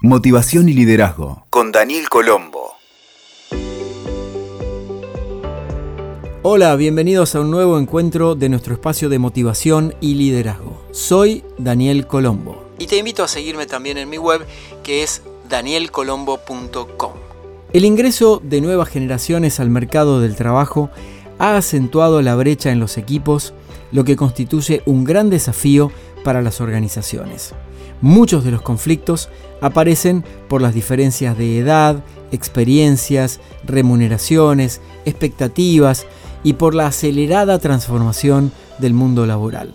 Motivación y liderazgo con Daniel Colombo. Hola, bienvenidos a un nuevo encuentro de nuestro espacio de motivación y liderazgo. Soy Daniel Colombo y te invito a seguirme también en mi web que es danielcolombo.com. El ingreso de nuevas generaciones al mercado del trabajo ha acentuado la brecha en los equipos, lo que constituye un gran desafío para las organizaciones. Muchos de los conflictos aparecen por las diferencias de edad, experiencias, remuneraciones, expectativas y por la acelerada transformación del mundo laboral.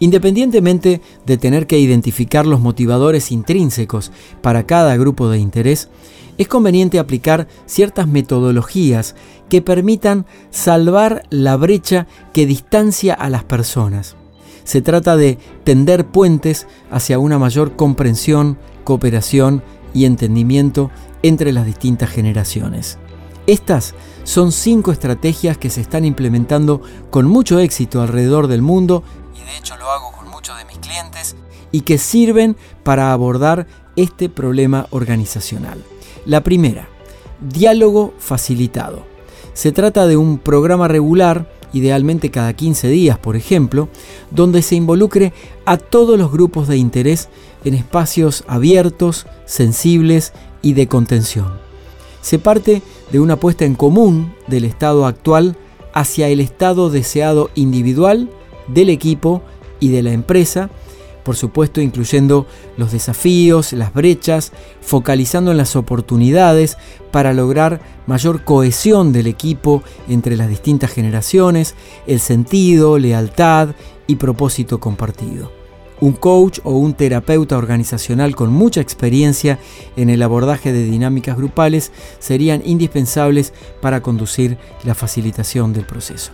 Independientemente de tener que identificar los motivadores intrínsecos para cada grupo de interés, es conveniente aplicar ciertas metodologías que permitan salvar la brecha que distancia a las personas. Se trata de tender puentes hacia una mayor comprensión, cooperación y entendimiento entre las distintas generaciones. Estas son cinco estrategias que se están implementando con mucho éxito alrededor del mundo, y de hecho lo hago con muchos de mis clientes, y que sirven para abordar este problema organizacional. La primera, diálogo facilitado. Se trata de un programa regular, idealmente cada 15 días, por ejemplo, donde se involucre a todos los grupos de interés en espacios abiertos, sensibles y de contención. Se parte de una puesta en común del estado actual hacia el estado deseado individual, del equipo y de la empresa, por supuesto incluyendo los desafíos, las brechas, focalizando en las oportunidades para lograr mayor cohesión del equipo entre las distintas generaciones, el sentido, lealtad y propósito compartido. Un coach o un terapeuta organizacional con mucha experiencia en el abordaje de dinámicas grupales serían indispensables para conducir la facilitación del proceso.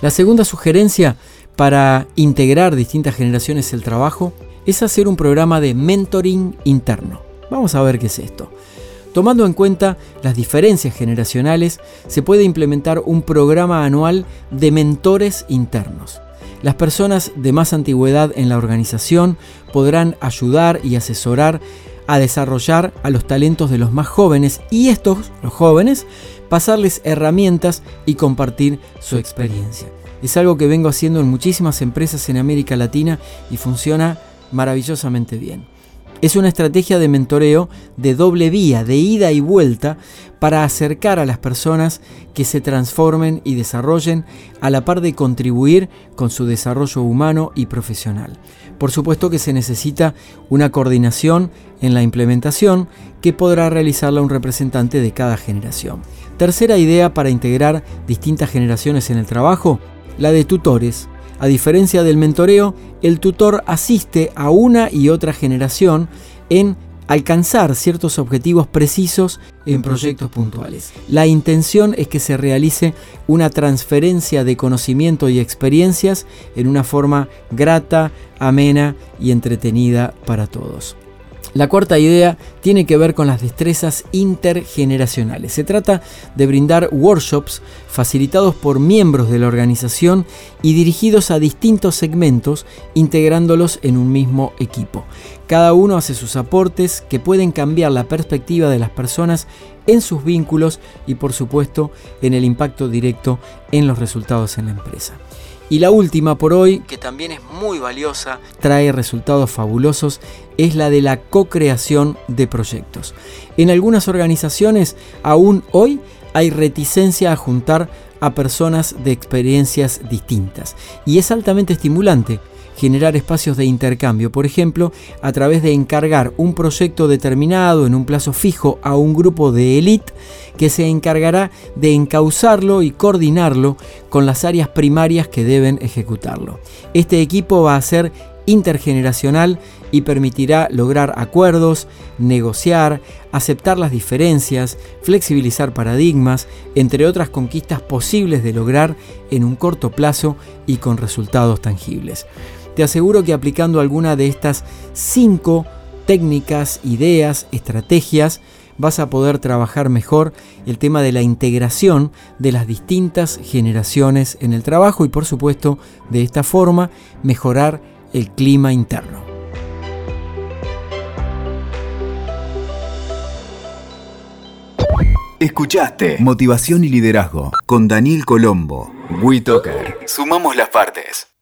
La segunda sugerencia para integrar distintas generaciones el trabajo es hacer un programa de mentoring interno. Vamos a ver qué es esto. Tomando en cuenta las diferencias generacionales, se puede implementar un programa anual de mentores internos. Las personas de más antigüedad en la organización podrán ayudar y asesorar a desarrollar a los talentos de los más jóvenes y estos, los jóvenes, pasarles herramientas y compartir su experiencia. Es algo que vengo haciendo en muchísimas empresas en América Latina y funciona maravillosamente bien. Es una estrategia de mentoreo de doble vía, de ida y vuelta, para acercar a las personas que se transformen y desarrollen a la par de contribuir con su desarrollo humano y profesional. Por supuesto que se necesita una coordinación en la implementación que podrá realizarla un representante de cada generación. Tercera idea para integrar distintas generaciones en el trabajo, la de tutores. A diferencia del mentoreo, el tutor asiste a una y otra generación en alcanzar ciertos objetivos precisos en proyectos puntuales. La intención es que se realice una transferencia de conocimiento y experiencias en una forma grata, amena y entretenida para todos. La cuarta idea tiene que ver con las destrezas intergeneracionales. Se trata de brindar workshops facilitados por miembros de la organización y dirigidos a distintos segmentos, integrándolos en un mismo equipo. Cada uno hace sus aportes que pueden cambiar la perspectiva de las personas en sus vínculos y por supuesto en el impacto directo en los resultados en la empresa. Y la última por hoy, que también es muy valiosa, trae resultados fabulosos, es la de la co-creación de proyectos. En algunas organizaciones, aún hoy, hay reticencia a juntar a personas de experiencias distintas. Y es altamente estimulante generar espacios de intercambio, por ejemplo, a través de encargar un proyecto determinado en un plazo fijo a un grupo de élite que se encargará de encauzarlo y coordinarlo con las áreas primarias que deben ejecutarlo. Este equipo va a ser intergeneracional y permitirá lograr acuerdos, negociar, aceptar las diferencias, flexibilizar paradigmas, entre otras conquistas posibles de lograr en un corto plazo y con resultados tangibles. Te aseguro que aplicando alguna de estas cinco técnicas, ideas, estrategias, vas a poder trabajar mejor el tema de la integración de las distintas generaciones en el trabajo y por supuesto de esta forma mejorar el clima interno. Escuchaste Motivación y Liderazgo con Daniel Colombo. WeToker. Sumamos las partes.